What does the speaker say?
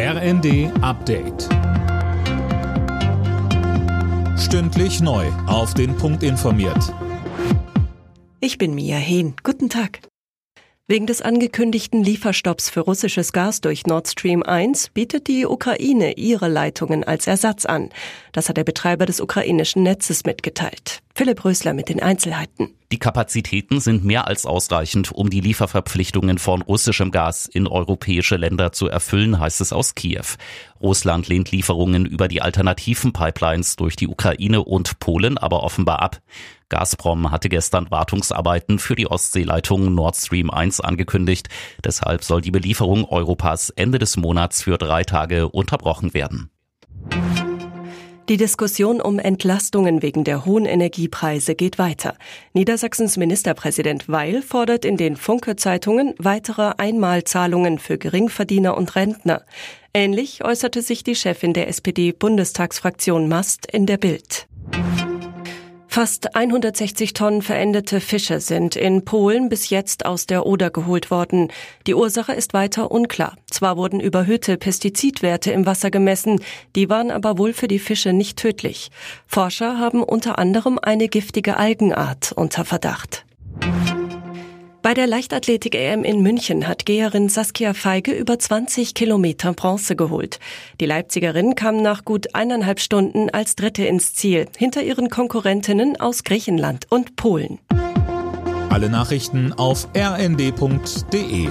RND Update. Stündlich neu. Auf den Punkt informiert. Ich bin Mia Hehn. Guten Tag. Wegen des angekündigten Lieferstopps für russisches Gas durch Nord Stream 1 bietet die Ukraine ihre Leitungen als Ersatz an. Das hat der Betreiber des ukrainischen Netzes mitgeteilt. Philipp Rösler mit den Einzelheiten. Die Kapazitäten sind mehr als ausreichend, um die Lieferverpflichtungen von russischem Gas in europäische Länder zu erfüllen, heißt es aus Kiew. Russland lehnt Lieferungen über die alternativen Pipelines durch die Ukraine und Polen aber offenbar ab. Gazprom hatte gestern Wartungsarbeiten für die Ostseeleitung Nord Stream 1 angekündigt. Deshalb soll die Belieferung Europas Ende des Monats für drei Tage unterbrochen werden. Die Diskussion um Entlastungen wegen der hohen Energiepreise geht weiter. Niedersachsens Ministerpräsident Weil fordert in den Funke-Zeitungen weitere Einmalzahlungen für Geringverdiener und Rentner. Ähnlich äußerte sich die Chefin der SPD-Bundestagsfraktion Mast in der Bild. Fast 160 Tonnen verendete Fische sind in Polen bis jetzt aus der Oder geholt worden. Die Ursache ist weiter unklar. Zwar wurden überhöhte Pestizidwerte im Wasser gemessen, die waren aber wohl für die Fische nicht tödlich. Forscher haben unter anderem eine giftige Algenart unter Verdacht. Bei der Leichtathletik-EM in München hat Geherin Saskia Feige über 20 Kilometer Bronze geholt. Die Leipzigerin kam nach gut eineinhalb Stunden als Dritte ins Ziel, hinter ihren Konkurrentinnen aus Griechenland und Polen. Alle Nachrichten auf rnd.de